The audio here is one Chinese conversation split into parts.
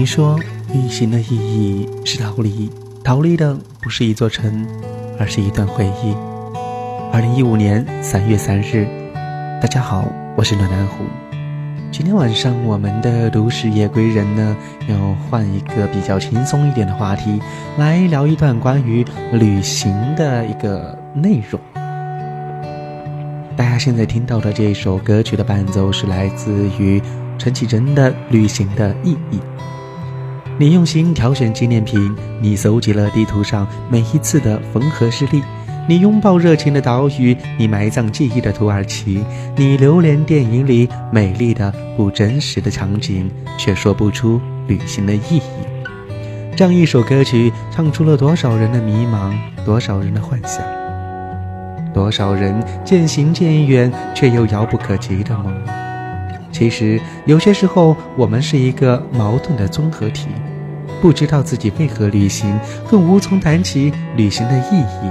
你说旅行的意义是逃离，逃离的不是一座城，而是一段回忆。二零一五年三月三日，大家好，我是暖南湖。今天晚上我们的都市夜归人呢，要换一个比较轻松一点的话题，来聊一段关于旅行的一个内容。大家现在听到的这首歌曲的伴奏是来自于陈绮贞的《旅行的意义》。你用心挑选纪念品，你搜集了地图上每一次的缝合事例，你拥抱热情的岛屿，你埋葬记忆的土耳其，你留恋电影里美丽的不真实的场景，却说不出旅行的意义。这样一首歌曲，唱出了多少人的迷茫，多少人的幻想。多少人渐行渐远，却又遥不可及的梦？其实有些时候，我们是一个矛盾的综合体，不知道自己为何旅行，更无从谈起旅行的意义。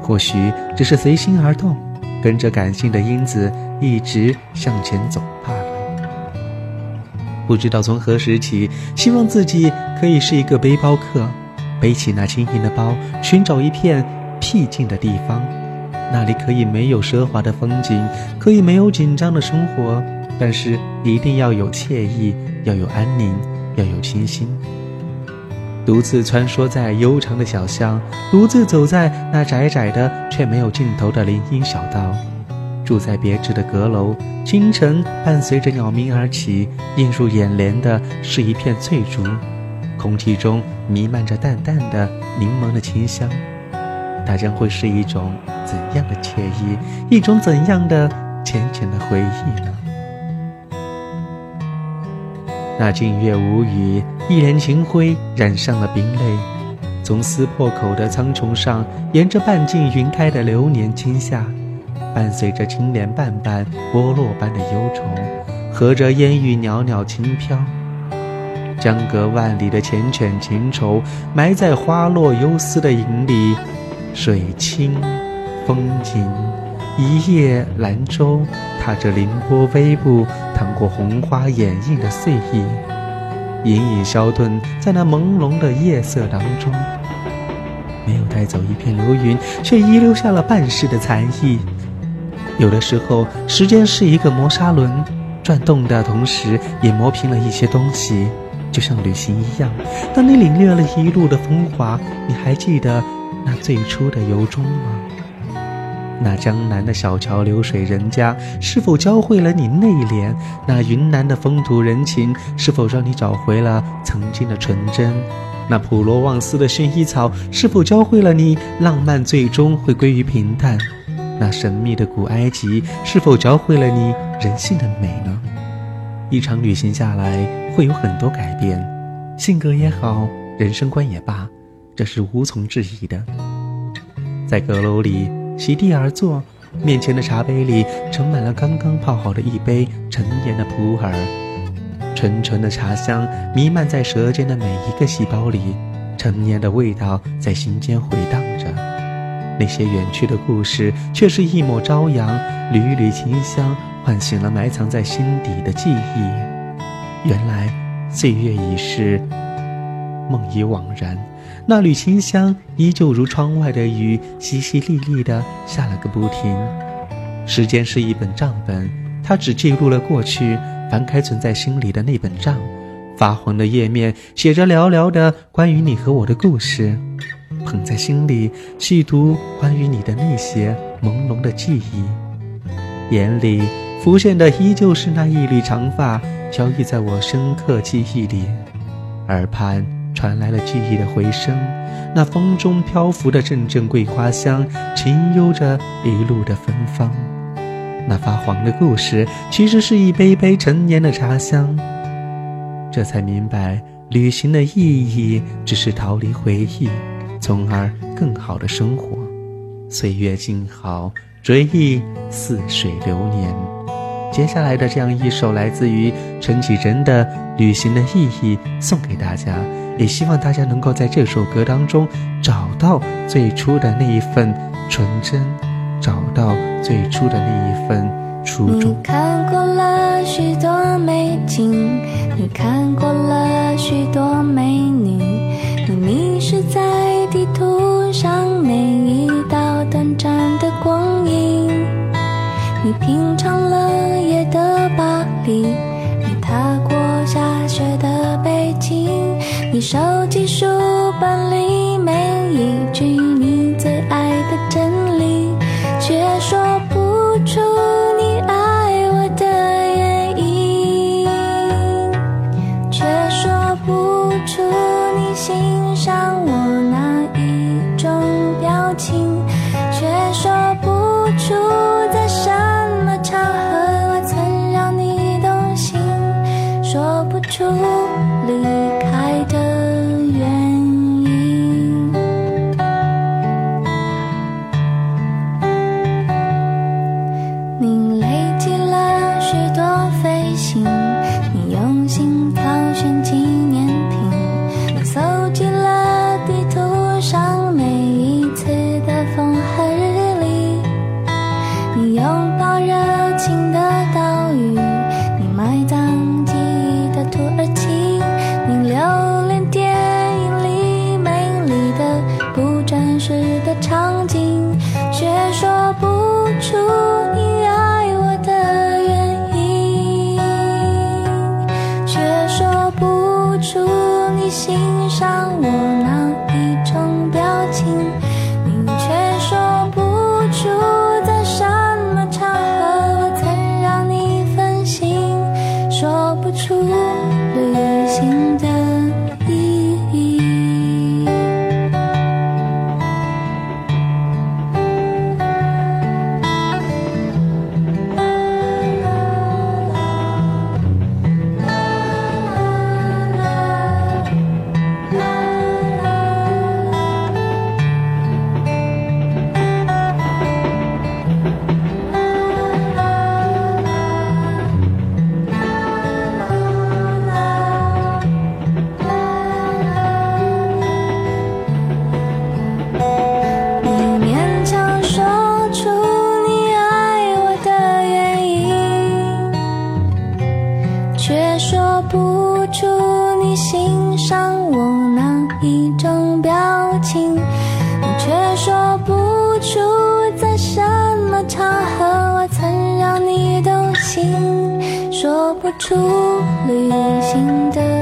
或许只是随心而动，跟着感性的因子一直向前走罢了。不知道从何时起，希望自己可以是一个背包客，背起那轻盈的包，寻找一片僻静的地方。那里可以没有奢华的风景，可以没有紧张的生活，但是一定要有惬意，要有安宁，要有清新。独自穿梭在悠长的小巷，独自走在那窄窄的却没有尽头的林荫小道，住在别致的阁楼。清晨伴随着鸟鸣而起，映入眼帘的是一片翠竹，空气中弥漫着淡淡的柠檬的清香。它将会是一种怎样的惬意，一种怎样的浅浅的回忆呢？那静月无语，一帘清辉染上了冰泪，从撕破口的苍穹上，沿着半径云开的流年倾下，伴随着青莲瓣瓣剥落般的忧愁，和着烟雨袅袅轻飘，相隔万里的缱绻情愁，埋在花落幽思的影里。水清风静，一叶兰舟，踏着凌波微步，淌过红花掩映的碎意，隐隐消遁在那朦胧的夜色当中。没有带走一片流云，却遗留下了半世的残意。有的时候，时间是一个磨砂轮，转动的同时也磨平了一些东西，就像旅行一样。当你领略了一路的风华，你还记得？那最初的由衷吗？那江南的小桥流水人家，是否教会了你内敛？那云南的风土人情，是否让你找回了曾经的纯真？那普罗旺斯的薰衣草，是否教会了你浪漫最终会归于平淡？那神秘的古埃及，是否教会了你人性的美呢？一场旅行下来，会有很多改变，性格也好，人生观也罢。这是无从置疑的。在阁楼里席地而坐，面前的茶杯里盛满了刚刚泡好的一杯陈年的普洱，纯纯的茶香弥漫在舌尖的每一个细胞里，陈年的味道在心间回荡着。那些远去的故事，却是一抹朝阳，缕缕清香唤醒了埋藏在心底的记忆。原来岁月已逝，梦已惘然。那缕清香依旧如窗外的雨，淅淅沥沥的下了个不停。时间是一本账本，它只记录了过去。翻开存在心里的那本账，发黄的页面写着寥寥的关于你和我的故事。捧在心里细读关于你的那些朦胧的记忆，眼里浮现的依旧是那一缕长发飘逸在我深刻记忆里，耳畔。传来了记忆的回声，那风中漂浮的阵阵桂花香，轻悠着一路的芬芳。那发黄的故事，其实是一杯杯陈年的茶香。这才明白，旅行的意义只是逃离回忆，从而更好的生活。岁月静好，追忆似水流年。接下来的这样一首来自于陈绮贞的《旅行的意义》送给大家，也希望大家能够在这首歌当中找到最初的那一份纯真，找到最初的那一份初衷。你看过了许多美景，你看过了许多美女，你迷失在地图。你手机书本里每一句你最爱的真理，却说不出你爱我的原因，却说不出你欣赏我哪一种表情，却说。说不出你欣赏我哪一种表情却说不出在什么场合我曾让你动心说不出旅行的